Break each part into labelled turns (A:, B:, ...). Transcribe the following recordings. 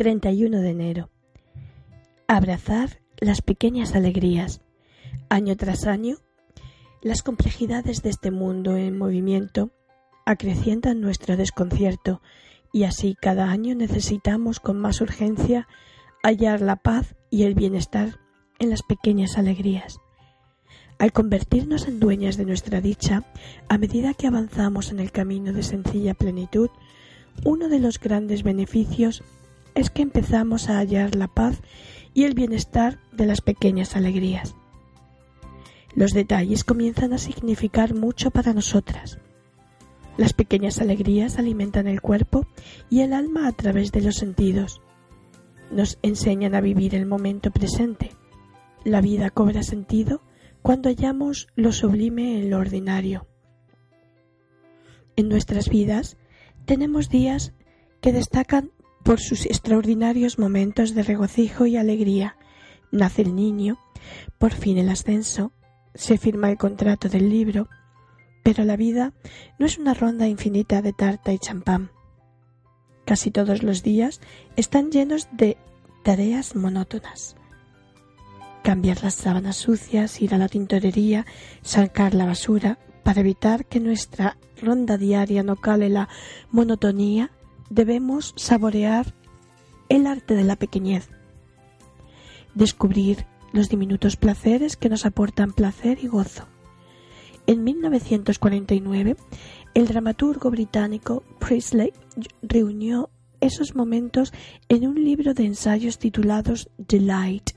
A: 31 de enero. Abrazar las pequeñas alegrías. Año tras año, las complejidades de este mundo en movimiento acrecientan nuestro desconcierto y así cada año necesitamos con más urgencia hallar la paz y el bienestar en las pequeñas alegrías. Al convertirnos en dueñas de nuestra dicha, a medida que avanzamos en el camino de sencilla plenitud, uno de los grandes beneficios es que empezamos a hallar la paz y el bienestar de las pequeñas alegrías. Los detalles comienzan a significar mucho para nosotras. Las pequeñas alegrías alimentan el cuerpo y el alma a través de los sentidos. Nos enseñan a vivir el momento presente. La vida cobra sentido cuando hallamos lo sublime en lo ordinario. En nuestras vidas tenemos días que destacan por sus extraordinarios momentos de regocijo y alegría. Nace el niño, por fin el ascenso, se firma el contrato del libro, pero la vida no es una ronda infinita de tarta y champán. Casi todos los días están llenos de tareas monótonas. Cambiar las sábanas sucias, ir a la tintorería, sacar la basura, para evitar que nuestra ronda diaria no cale la monotonía debemos saborear el arte de la pequeñez, descubrir los diminutos placeres que nos aportan placer y gozo. En 1949, el dramaturgo británico Priestley reunió esos momentos en un libro de ensayos titulados Delight.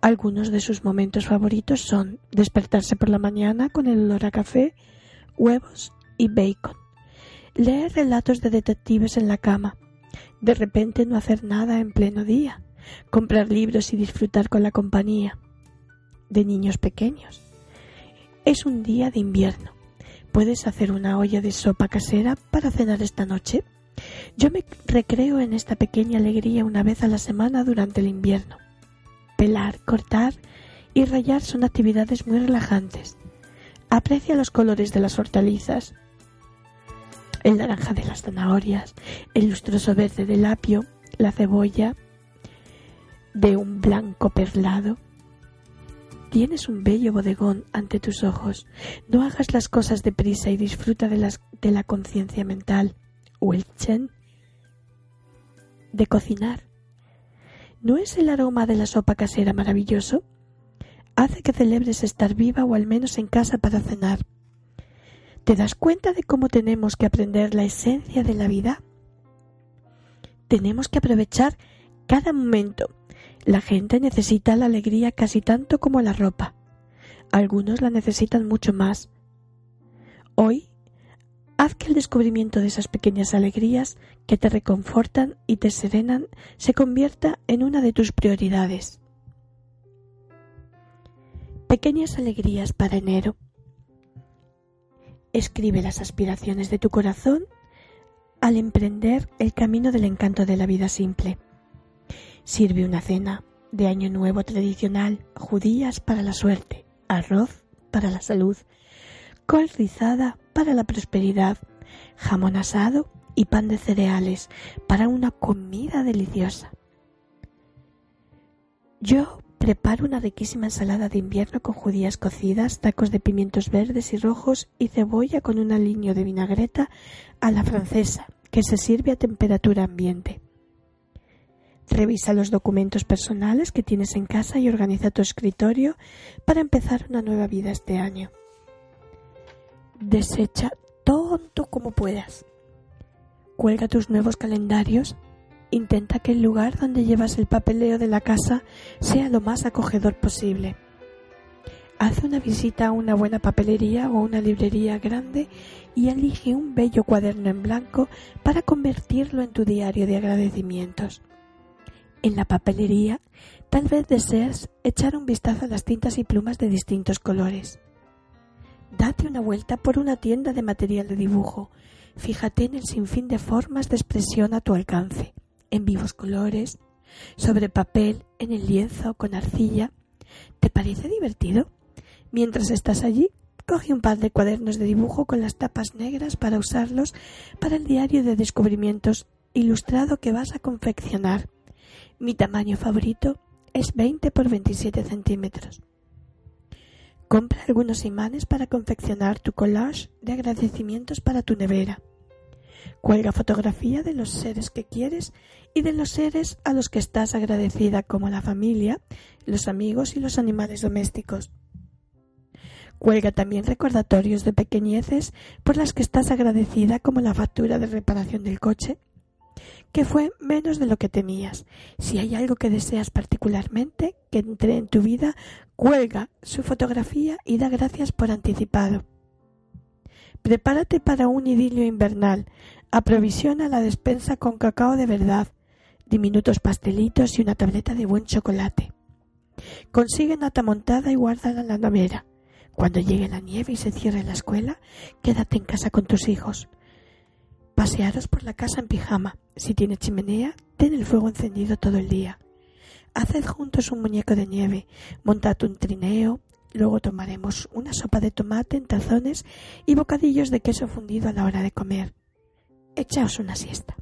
A: Algunos de sus momentos favoritos son despertarse por la mañana con el olor a café, huevos y bacon, leer relatos de detectives en la cama, de repente no hacer nada en pleno día, comprar libros y disfrutar con la compañía de niños pequeños. Es un día de invierno. ¿Puedes hacer una olla de sopa casera para cenar esta noche? Yo me recreo en esta pequeña alegría una vez a la semana durante el invierno. Pelar, cortar y rayar son actividades muy relajantes. Aprecia los colores de las hortalizas, el naranja de las zanahorias, el lustroso verde del apio, la cebolla de un blanco perlado. Tienes un bello bodegón ante tus ojos. No hagas las cosas deprisa y disfruta de, las, de la conciencia mental o el chen de cocinar. ¿No es el aroma de la sopa casera maravilloso? Hace que celebres estar viva o al menos en casa para cenar. ¿Te das cuenta de cómo tenemos que aprender la esencia de la vida? Tenemos que aprovechar cada momento. La gente necesita la alegría casi tanto como la ropa. Algunos la necesitan mucho más. Hoy, haz que el descubrimiento de esas pequeñas alegrías que te reconfortan y te serenan se convierta en una de tus prioridades. Pequeñas alegrías para enero. Escribe las aspiraciones de tu corazón al emprender el camino del encanto de la vida simple. Sirve una cena de año nuevo tradicional, judías para la suerte, arroz para la salud, col rizada para la prosperidad, jamón asado y pan de cereales para una comida deliciosa. Yo Preparo una riquísima ensalada de invierno con judías cocidas, tacos de pimientos verdes y rojos y cebolla con un aliño de vinagreta a la francesa, que se sirve a temperatura ambiente. Revisa los documentos personales que tienes en casa y organiza tu escritorio para empezar una nueva vida este año. Desecha tonto como puedas. Cuelga tus nuevos calendarios Intenta que el lugar donde llevas el papeleo de la casa sea lo más acogedor posible. Haz una visita a una buena papelería o una librería grande y elige un bello cuaderno en blanco para convertirlo en tu diario de agradecimientos. En la papelería, tal vez deseas echar un vistazo a las tintas y plumas de distintos colores. Date una vuelta por una tienda de material de dibujo. Fíjate en el sinfín de formas de expresión a tu alcance en vivos colores, sobre papel, en el lienzo, con arcilla. ¿Te parece divertido? Mientras estás allí, coge un par de cuadernos de dibujo con las tapas negras para usarlos para el diario de descubrimientos ilustrado que vas a confeccionar. Mi tamaño favorito es 20 por 27 centímetros. Compra algunos imanes para confeccionar tu collage de agradecimientos para tu nevera. Cuelga fotografía de los seres que quieres y de los seres a los que estás agradecida, como la familia, los amigos y los animales domésticos. Cuelga también recordatorios de pequeñeces por las que estás agradecida, como la factura de reparación del coche, que fue menos de lo que temías. Si hay algo que deseas particularmente que entre en tu vida, cuelga su fotografía y da gracias por anticipado. Prepárate para un idilio invernal. Aprovisiona la despensa con cacao de verdad, diminutos pastelitos y una tableta de buen chocolate. Consigue nata montada y guárdala en la nevera. Cuando llegue la nieve y se cierre la escuela, quédate en casa con tus hijos. Pasearos por la casa en pijama. Si tiene chimenea, ten el fuego encendido todo el día. Haced juntos un muñeco de nieve, montad un trineo, luego tomaremos una sopa de tomate en tazones y bocadillos de queso fundido a la hora de comer. Echaos una siesta.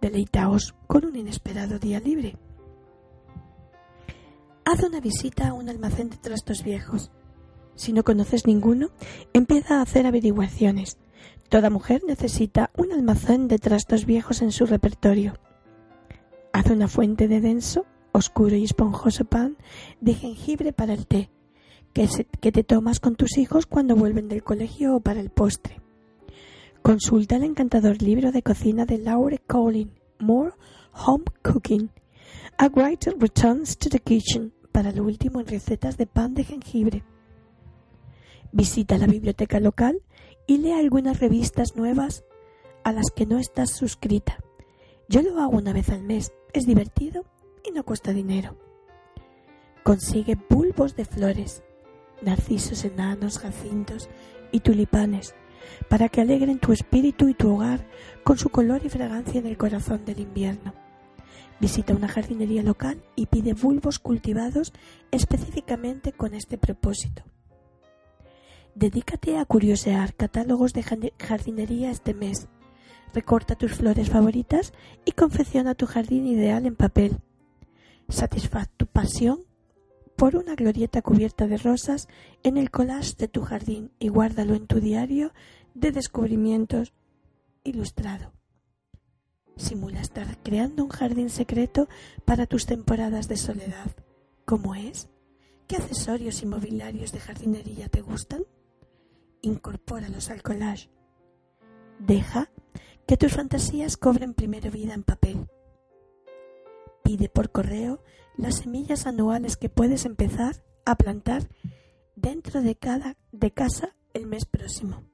A: Deleitaos con un inesperado día libre. Haz una visita a un almacén de trastos viejos. Si no conoces ninguno, empieza a hacer averiguaciones. Toda mujer necesita un almacén de trastos viejos en su repertorio. Haz una fuente de denso, oscuro y esponjoso pan de jengibre para el té, que, te tomas con tus hijos cuando vuelven del colegio o para el postre. Consulta el encantador libro de cocina de Laura Collin, More Home Cooking. A Writer Returns to the Kitchen, para lo último en recetas de pan de jengibre. Visita la biblioteca local y lee algunas revistas nuevas a las que no estás suscrita. Yo lo hago una vez al mes, es divertido y no cuesta dinero. Consigue bulbos de flores, narcisos enanos, jacintos y tulipanes para que alegren tu espíritu y tu hogar con su color y fragancia en el corazón del invierno. Visita una jardinería local y pide bulbos cultivados específicamente con este propósito. Dedícate a curiosear catálogos de jardinería este mes. Recorta tus flores favoritas y confecciona tu jardín ideal en papel. Satisfaz tu pasión por una glorieta cubierta de rosas en el collage de tu jardín y guárdalo en tu diario de descubrimientos ilustrado. Simula estar creando un jardín secreto para tus temporadas de soledad. ¿Cómo es? ¿Qué accesorios inmobiliarios de jardinería te gustan? Incorpóralos al collage. Deja que tus fantasías cobren primero vida en papel. Pide por correo las semillas anuales que puedes empezar a plantar dentro de cada de casa el mes próximo.